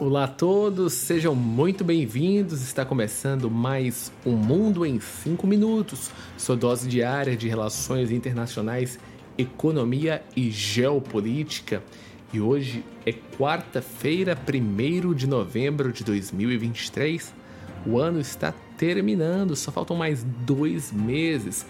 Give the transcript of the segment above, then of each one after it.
Olá a todos, sejam muito bem-vindos. Está começando mais Um Mundo em 5 Minutos, sua dose diária de relações internacionais, economia e geopolítica. E hoje é quarta-feira, 1 de novembro de 2023. O ano está terminando, só faltam mais dois meses.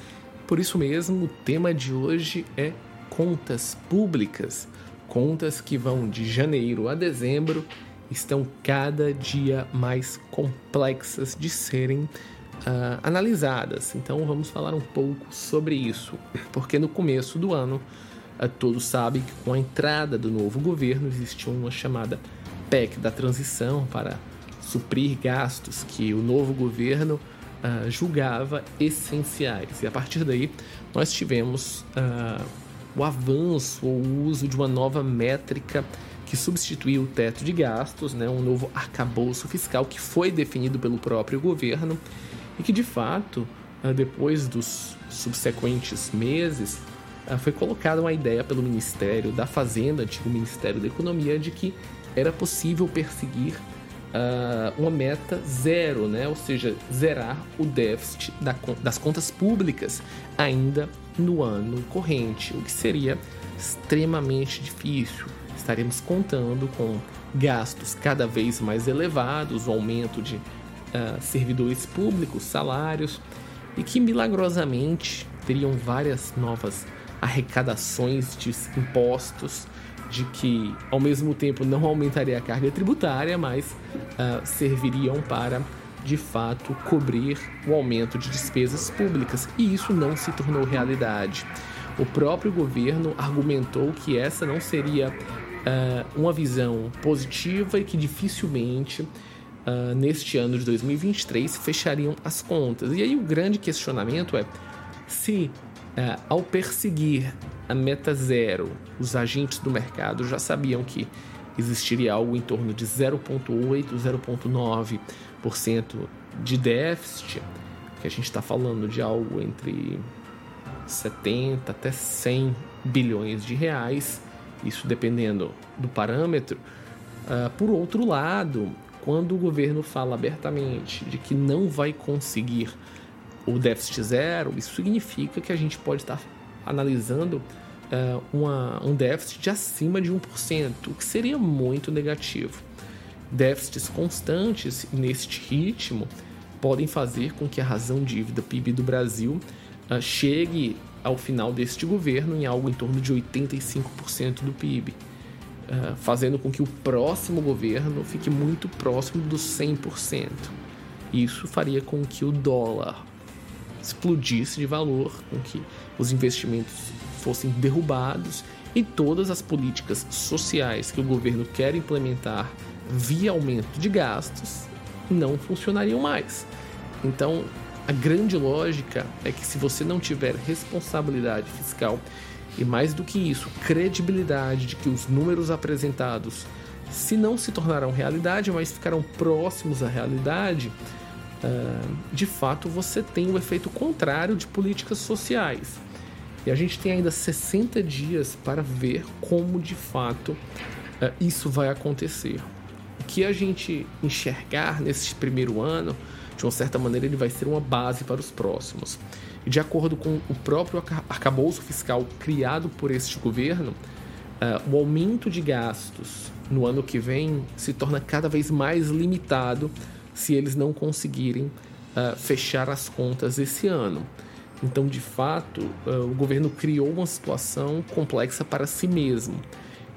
Por isso mesmo, o tema de hoje é contas públicas. Contas que vão de janeiro a dezembro estão cada dia mais complexas de serem uh, analisadas. Então vamos falar um pouco sobre isso, porque no começo do ano uh, todos sabem que com a entrada do novo governo existiu uma chamada PEC da transição para suprir gastos que o novo governo uh, julgava essenciais. E a partir daí nós tivemos o avanço ou o uso de uma nova métrica que substituiu o teto de gastos, né, um novo arcabouço fiscal que foi definido pelo próprio governo e que de fato, ah, depois dos subsequentes meses, ah, foi colocada uma ideia pelo Ministério da Fazenda, antigo Ministério da Economia, de que era possível perseguir uh, uma meta zero, né? ou seja, zerar o déficit da, das contas públicas ainda no ano corrente, o que seria extremamente difícil estaremos contando com gastos cada vez mais elevados, o aumento de uh, servidores públicos, salários, e que milagrosamente teriam várias novas arrecadações de impostos, de que ao mesmo tempo não aumentaria a carga tributária, mas uh, serviriam para de fato cobrir o aumento de despesas públicas, e isso não se tornou realidade. O próprio governo argumentou que essa não seria uh, uma visão positiva e que dificilmente uh, neste ano de 2023 fechariam as contas. E aí o grande questionamento é se uh, ao perseguir a meta zero, os agentes do mercado já sabiam que existiria algo em torno de 0,8, 0,9% de déficit, que a gente está falando de algo entre 70 até 100 bilhões de reais isso dependendo do parâmetro. Uh, por outro lado, quando o governo fala abertamente de que não vai conseguir o déficit zero, isso significa que a gente pode estar analisando uh, uma, um déficit de acima de 1%, o que seria muito negativo. Déficits constantes neste ritmo podem fazer com que a razão dívida PIB do Brasil uh, chegue ao final deste governo em algo em torno de 85% do PIB, uh, fazendo com que o próximo governo fique muito próximo dos 100%. Isso faria com que o dólar explodisse de valor, com que os investimentos fossem derrubados e todas as políticas sociais que o governo quer implementar via aumento de gastos não funcionariam mais. Então, a grande lógica é que se você não tiver responsabilidade fiscal e mais do que isso, credibilidade de que os números apresentados se não se tornarão realidade, mas ficarão próximos à realidade, uh, de fato você tem o efeito contrário de políticas sociais. E a gente tem ainda 60 dias para ver como de fato uh, isso vai acontecer. O que a gente enxergar nesse primeiro ano de uma certa maneira, ele vai ser uma base para os próximos. E de acordo com o próprio arcabouço fiscal criado por este governo, uh, o aumento de gastos no ano que vem se torna cada vez mais limitado se eles não conseguirem uh, fechar as contas esse ano. Então, de fato, uh, o governo criou uma situação complexa para si mesmo.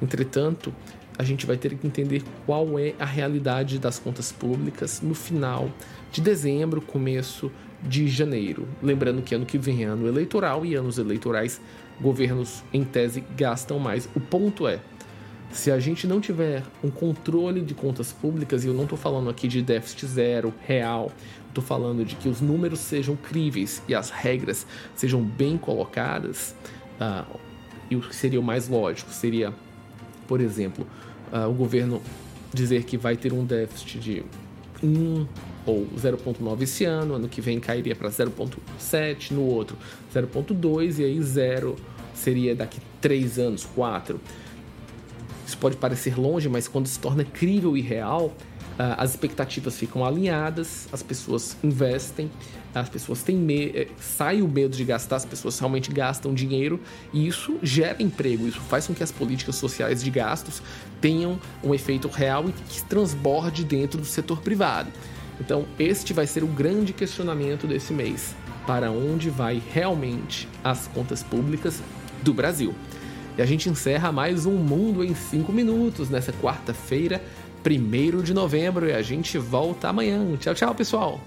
Entretanto, a gente vai ter que entender qual é a realidade das contas públicas no final de dezembro, começo de janeiro. Lembrando que ano que vem é ano eleitoral e anos eleitorais, governos em tese gastam mais. O ponto é, se a gente não tiver um controle de contas públicas, e eu não estou falando aqui de déficit zero, real, estou falando de que os números sejam críveis e as regras sejam bem colocadas, uh, e o que seria o mais lógico seria, por exemplo, uh, o governo dizer que vai ter um déficit de 1 ou 0,9 esse ano, ano que vem cairia para 0,7, no outro 0,2 e aí 0 seria daqui 3 anos, 4. Isso pode parecer longe, mas quando se torna crível e real, as expectativas ficam alinhadas, as pessoas investem, as pessoas têm eh, sai o medo de gastar, as pessoas realmente gastam dinheiro e isso gera emprego, isso faz com que as políticas sociais de gastos tenham um efeito real e que transborde dentro do setor privado. Então, este vai ser o grande questionamento desse mês: para onde vai realmente as contas públicas do Brasil? E a gente encerra mais um Mundo em 5 Minutos nessa quarta-feira, 1 de novembro, e a gente volta amanhã. Tchau, tchau, pessoal!